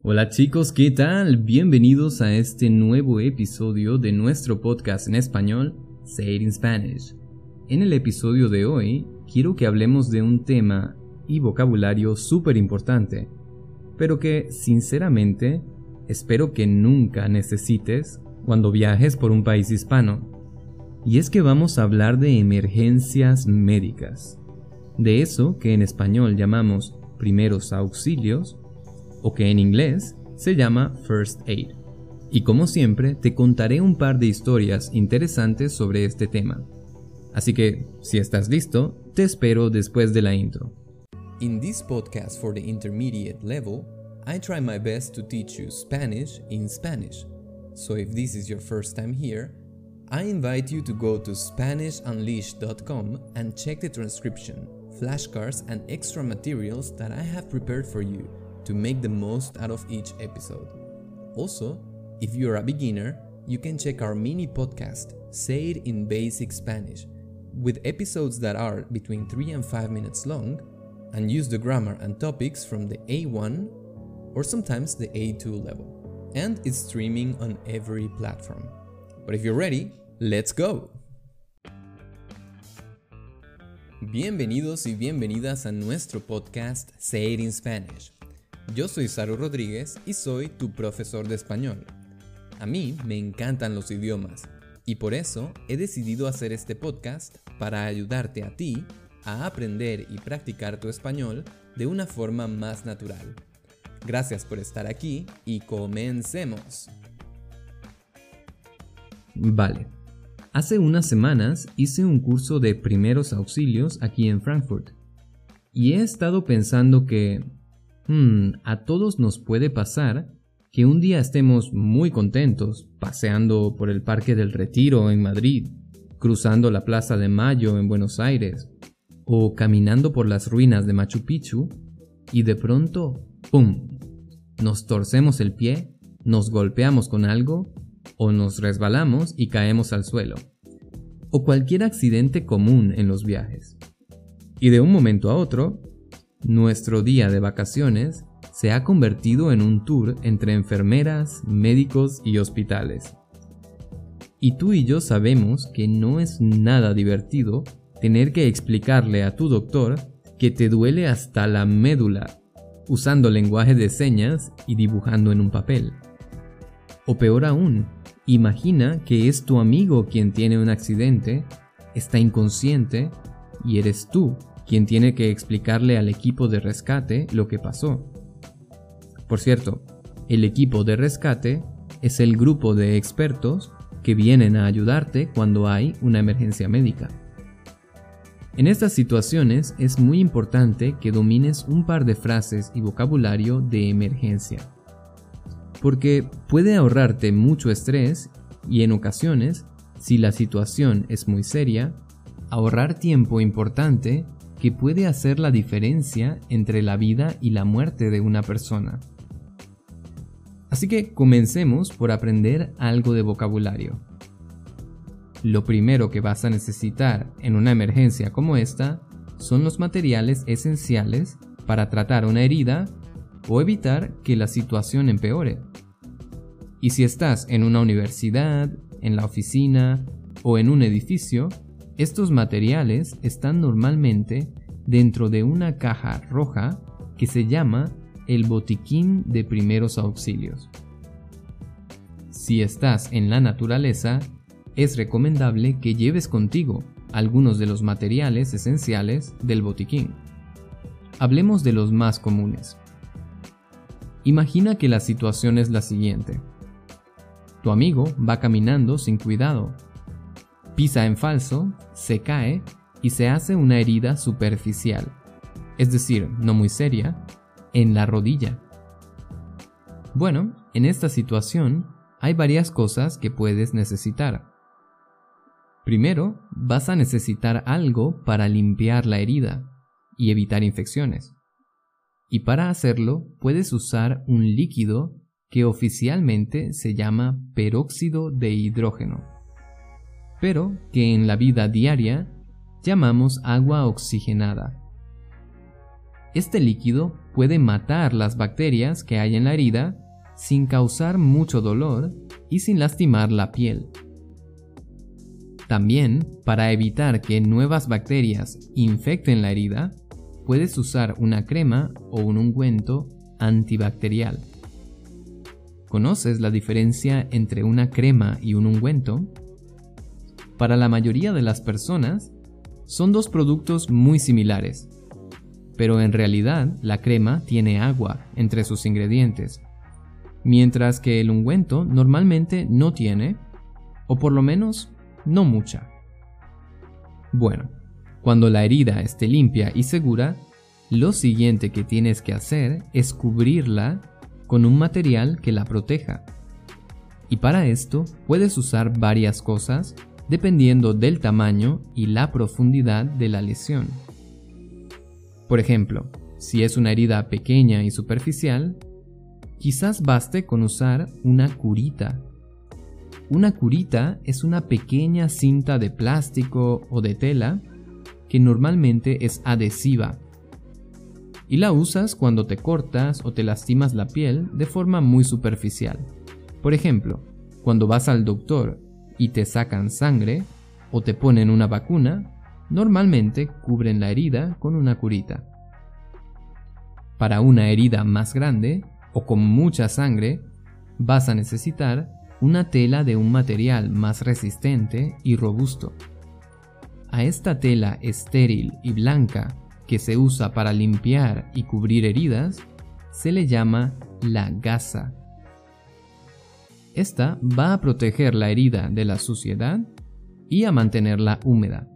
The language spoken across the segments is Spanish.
Hola chicos, ¿qué tal? Bienvenidos a este nuevo episodio de nuestro podcast en español, Say It in Spanish. En el episodio de hoy, quiero que hablemos de un tema y vocabulario súper importante, pero que, sinceramente, espero que nunca necesites cuando viajes por un país hispano. Y es que vamos a hablar de emergencias médicas, de eso que en español llamamos primeros auxilios o que en inglés se llama First Aid. Y como siempre, te contaré un par de historias interesantes sobre este tema. Así que, si estás listo, te espero después de la intro. In this podcast for the intermediate level, I try my best to teach you Spanish in Spanish. So if this is your first time here, I invite you to go to SpanishUnleashed.com and check the transcription, flashcards, and extra materials that I have prepared for you to make the most out of each episode. Also, if you're a beginner, you can check our mini podcast, Say It in Basic Spanish, with episodes that are between 3 and 5 minutes long and use the grammar and topics from the A1 or sometimes the A2 level. And it's streaming on every platform. But if you're ready, let's go! Bienvenidos y bienvenidas a nuestro podcast Say It in Spanish. Yo soy Saru Rodríguez y soy tu profesor de español. A mí me encantan los idiomas y por eso he decidido hacer este podcast para ayudarte a ti a aprender y practicar tu español de una forma más natural. Gracias por estar aquí y comencemos. Vale. Hace unas semanas hice un curso de primeros auxilios aquí en Frankfurt. Y he estado pensando que Hmm, a todos nos puede pasar que un día estemos muy contentos paseando por el Parque del Retiro en Madrid, cruzando la Plaza de Mayo en Buenos Aires, o caminando por las ruinas de Machu Picchu, y de pronto, ¡pum! Nos torcemos el pie, nos golpeamos con algo, o nos resbalamos y caemos al suelo, o cualquier accidente común en los viajes. Y de un momento a otro, nuestro día de vacaciones se ha convertido en un tour entre enfermeras, médicos y hospitales. Y tú y yo sabemos que no es nada divertido tener que explicarle a tu doctor que te duele hasta la médula, usando lenguaje de señas y dibujando en un papel. O peor aún, imagina que es tu amigo quien tiene un accidente, está inconsciente y eres tú quien tiene que explicarle al equipo de rescate lo que pasó. Por cierto, el equipo de rescate es el grupo de expertos que vienen a ayudarte cuando hay una emergencia médica. En estas situaciones es muy importante que domines un par de frases y vocabulario de emergencia, porque puede ahorrarte mucho estrés y en ocasiones, si la situación es muy seria, ahorrar tiempo importante que puede hacer la diferencia entre la vida y la muerte de una persona. Así que comencemos por aprender algo de vocabulario. Lo primero que vas a necesitar en una emergencia como esta son los materiales esenciales para tratar una herida o evitar que la situación empeore. Y si estás en una universidad, en la oficina o en un edificio, estos materiales están normalmente dentro de una caja roja que se llama el botiquín de primeros auxilios. Si estás en la naturaleza, es recomendable que lleves contigo algunos de los materiales esenciales del botiquín. Hablemos de los más comunes. Imagina que la situación es la siguiente. Tu amigo va caminando sin cuidado pisa en falso, se cae y se hace una herida superficial, es decir, no muy seria, en la rodilla. Bueno, en esta situación hay varias cosas que puedes necesitar. Primero, vas a necesitar algo para limpiar la herida y evitar infecciones. Y para hacerlo puedes usar un líquido que oficialmente se llama peróxido de hidrógeno pero que en la vida diaria llamamos agua oxigenada. Este líquido puede matar las bacterias que hay en la herida sin causar mucho dolor y sin lastimar la piel. También, para evitar que nuevas bacterias infecten la herida, puedes usar una crema o un ungüento antibacterial. ¿Conoces la diferencia entre una crema y un ungüento? Para la mayoría de las personas, son dos productos muy similares, pero en realidad la crema tiene agua entre sus ingredientes, mientras que el ungüento normalmente no tiene, o por lo menos no mucha. Bueno, cuando la herida esté limpia y segura, lo siguiente que tienes que hacer es cubrirla con un material que la proteja. Y para esto puedes usar varias cosas dependiendo del tamaño y la profundidad de la lesión. Por ejemplo, si es una herida pequeña y superficial, quizás baste con usar una curita. Una curita es una pequeña cinta de plástico o de tela que normalmente es adhesiva y la usas cuando te cortas o te lastimas la piel de forma muy superficial. Por ejemplo, cuando vas al doctor y te sacan sangre o te ponen una vacuna, normalmente cubren la herida con una curita. Para una herida más grande o con mucha sangre, vas a necesitar una tela de un material más resistente y robusto. A esta tela estéril y blanca que se usa para limpiar y cubrir heridas se le llama la gasa. Esta va a proteger la herida de la suciedad y a mantenerla húmeda.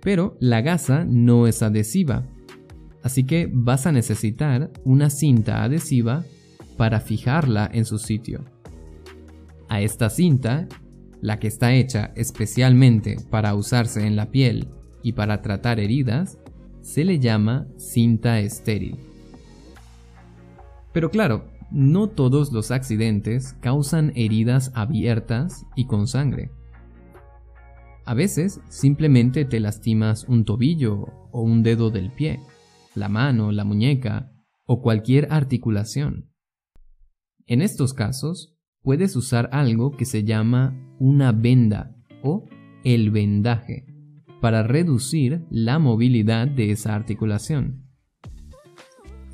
Pero la gasa no es adhesiva, así que vas a necesitar una cinta adhesiva para fijarla en su sitio. A esta cinta, la que está hecha especialmente para usarse en la piel y para tratar heridas, se le llama cinta estéril. Pero claro, no todos los accidentes causan heridas abiertas y con sangre. A veces simplemente te lastimas un tobillo o un dedo del pie, la mano, la muñeca o cualquier articulación. En estos casos, puedes usar algo que se llama una venda o el vendaje para reducir la movilidad de esa articulación.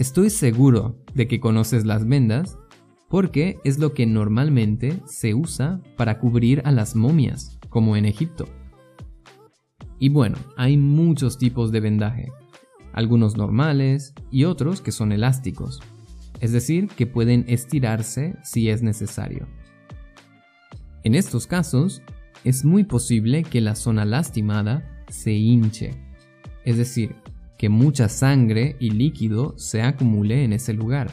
Estoy seguro de que conoces las vendas porque es lo que normalmente se usa para cubrir a las momias, como en Egipto. Y bueno, hay muchos tipos de vendaje, algunos normales y otros que son elásticos, es decir, que pueden estirarse si es necesario. En estos casos, es muy posible que la zona lastimada se hinche, es decir, que mucha sangre y líquido se acumule en ese lugar.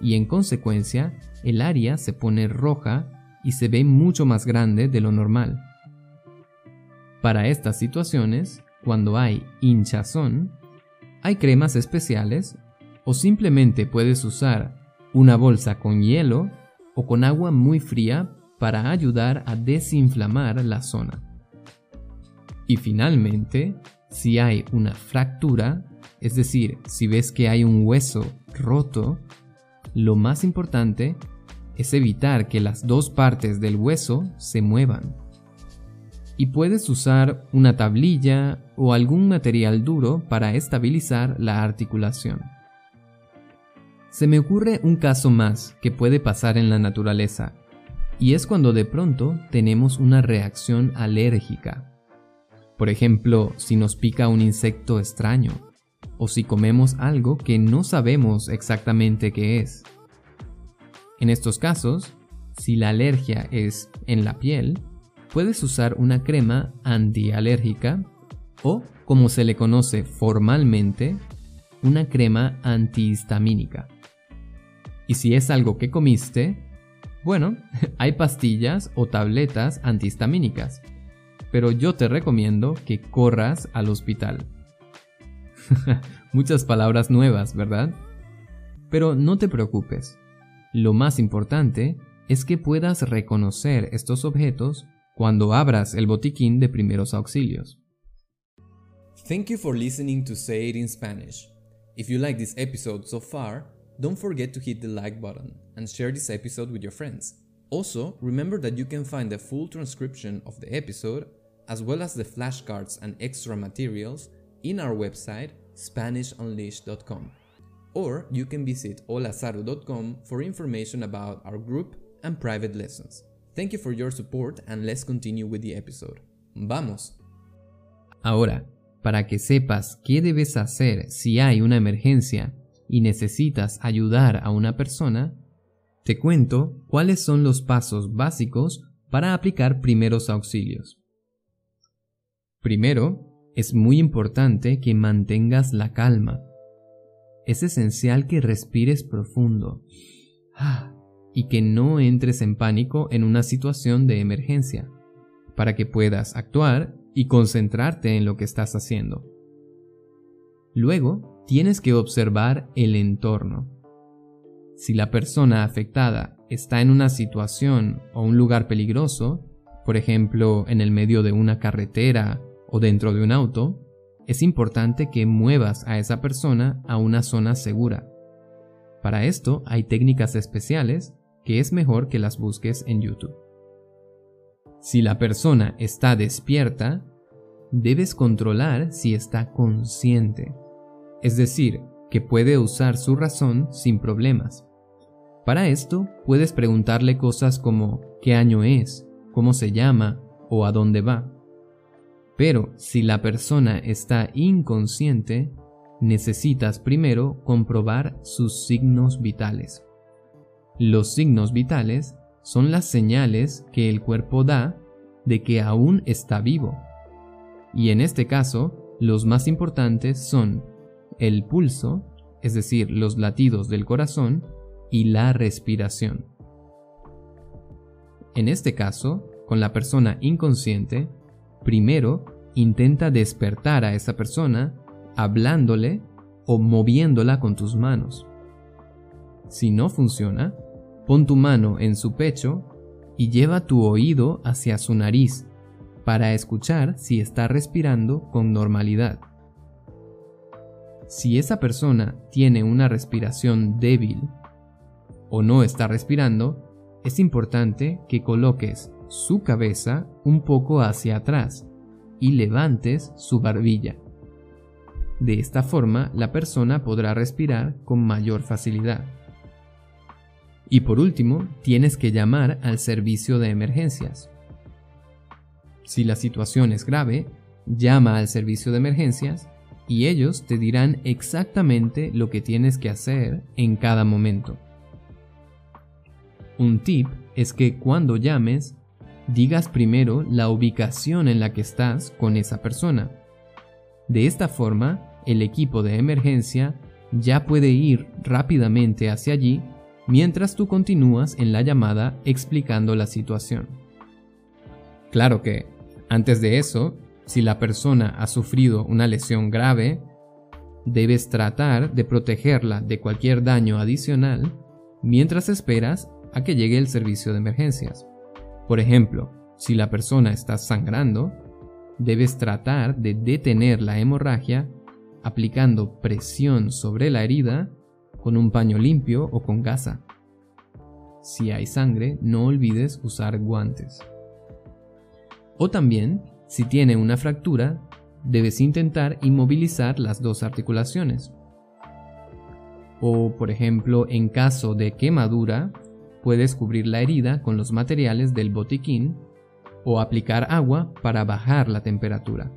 Y en consecuencia, el área se pone roja y se ve mucho más grande de lo normal. Para estas situaciones, cuando hay hinchazón, hay cremas especiales o simplemente puedes usar una bolsa con hielo o con agua muy fría para ayudar a desinflamar la zona. Y finalmente, si hay una fractura, es decir, si ves que hay un hueso roto, lo más importante es evitar que las dos partes del hueso se muevan. Y puedes usar una tablilla o algún material duro para estabilizar la articulación. Se me ocurre un caso más que puede pasar en la naturaleza, y es cuando de pronto tenemos una reacción alérgica por ejemplo, si nos pica un insecto extraño o si comemos algo que no sabemos exactamente qué es. En estos casos, si la alergia es en la piel, puedes usar una crema antialérgica o, como se le conoce formalmente, una crema antihistamínica. Y si es algo que comiste, bueno, hay pastillas o tabletas antihistamínicas pero yo te recomiendo que corras al hospital. Muchas palabras nuevas, ¿verdad? Pero no te preocupes. Lo más importante es que puedas reconocer estos objetos cuando abras el botiquín de primeros auxilios. Thank you for listening to Say It in Spanish. If you like this episode so far, don't forget to hit the like button and share this episode with your friends. Also, remember that you can find the full transcription of the episode, as well as the flashcards and extra materials, in our website SpanishUnleashed.com. Or you can visit holazaru.com for information about our group and private lessons. Thank you for your support and let's continue with the episode. ¡Vamos! Ahora, para que sepas qué debes hacer si hay una emergencia y necesitas ayudar a una persona, te cuento cuáles son los pasos básicos para aplicar primeros auxilios. Primero, es muy importante que mantengas la calma. Es esencial que respires profundo ah, y que no entres en pánico en una situación de emergencia, para que puedas actuar y concentrarte en lo que estás haciendo. Luego, tienes que observar el entorno. Si la persona afectada está en una situación o un lugar peligroso, por ejemplo en el medio de una carretera o dentro de un auto, es importante que muevas a esa persona a una zona segura. Para esto hay técnicas especiales que es mejor que las busques en YouTube. Si la persona está despierta, debes controlar si está consciente, es decir, que puede usar su razón sin problemas. Para esto puedes preguntarle cosas como qué año es, cómo se llama o a dónde va. Pero si la persona está inconsciente, necesitas primero comprobar sus signos vitales. Los signos vitales son las señales que el cuerpo da de que aún está vivo. Y en este caso, los más importantes son el pulso, es decir, los latidos del corazón, y la respiración. En este caso, con la persona inconsciente, Primero, intenta despertar a esa persona hablándole o moviéndola con tus manos. Si no funciona, pon tu mano en su pecho y lleva tu oído hacia su nariz para escuchar si está respirando con normalidad. Si esa persona tiene una respiración débil o no está respirando, es importante que coloques su cabeza un poco hacia atrás y levantes su barbilla. De esta forma, la persona podrá respirar con mayor facilidad. Y por último, tienes que llamar al servicio de emergencias. Si la situación es grave, llama al servicio de emergencias y ellos te dirán exactamente lo que tienes que hacer en cada momento. Un tip es que cuando llames, digas primero la ubicación en la que estás con esa persona. De esta forma, el equipo de emergencia ya puede ir rápidamente hacia allí mientras tú continúas en la llamada explicando la situación. Claro que, antes de eso, si la persona ha sufrido una lesión grave, debes tratar de protegerla de cualquier daño adicional mientras esperas a que llegue el servicio de emergencias. Por ejemplo, si la persona está sangrando, debes tratar de detener la hemorragia aplicando presión sobre la herida con un paño limpio o con gasa. Si hay sangre, no olvides usar guantes. O también, si tiene una fractura, debes intentar inmovilizar las dos articulaciones. O, por ejemplo, en caso de quemadura, Puedes cubrir la herida con los materiales del botiquín o aplicar agua para bajar la temperatura.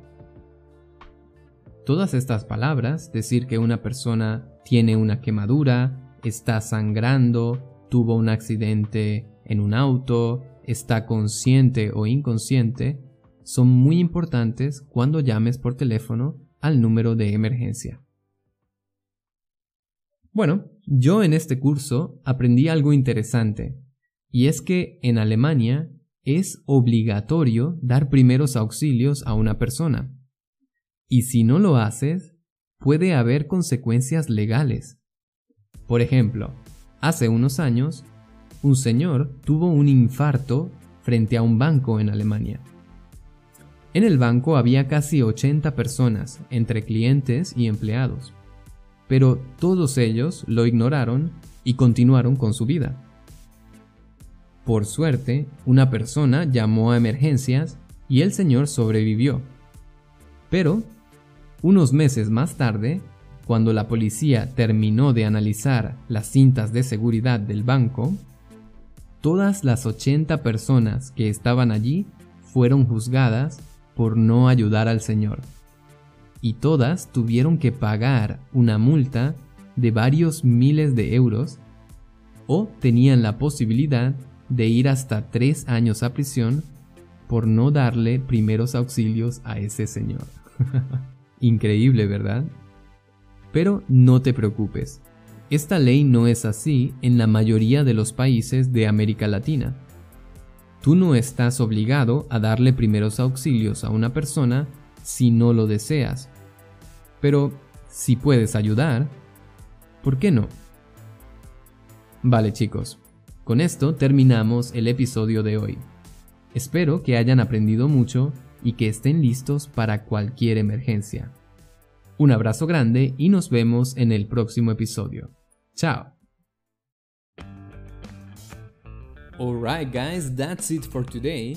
Todas estas palabras, decir que una persona tiene una quemadura, está sangrando, tuvo un accidente en un auto, está consciente o inconsciente, son muy importantes cuando llames por teléfono al número de emergencia. Bueno, yo en este curso aprendí algo interesante, y es que en Alemania es obligatorio dar primeros auxilios a una persona. Y si no lo haces, puede haber consecuencias legales. Por ejemplo, hace unos años, un señor tuvo un infarto frente a un banco en Alemania. En el banco había casi 80 personas, entre clientes y empleados pero todos ellos lo ignoraron y continuaron con su vida. Por suerte, una persona llamó a emergencias y el señor sobrevivió. Pero, unos meses más tarde, cuando la policía terminó de analizar las cintas de seguridad del banco, todas las 80 personas que estaban allí fueron juzgadas por no ayudar al señor y todas tuvieron que pagar una multa de varios miles de euros o tenían la posibilidad de ir hasta tres años a prisión por no darle primeros auxilios a ese señor. Increíble, ¿verdad? Pero no te preocupes, esta ley no es así en la mayoría de los países de América Latina. Tú no estás obligado a darle primeros auxilios a una persona si no lo deseas pero si puedes ayudar, ¿por qué no? Vale chicos, con esto terminamos el episodio de hoy. Espero que hayan aprendido mucho y que estén listos para cualquier emergencia. Un abrazo grande y nos vemos en el próximo episodio. Chao. Alright guys, that's it for today.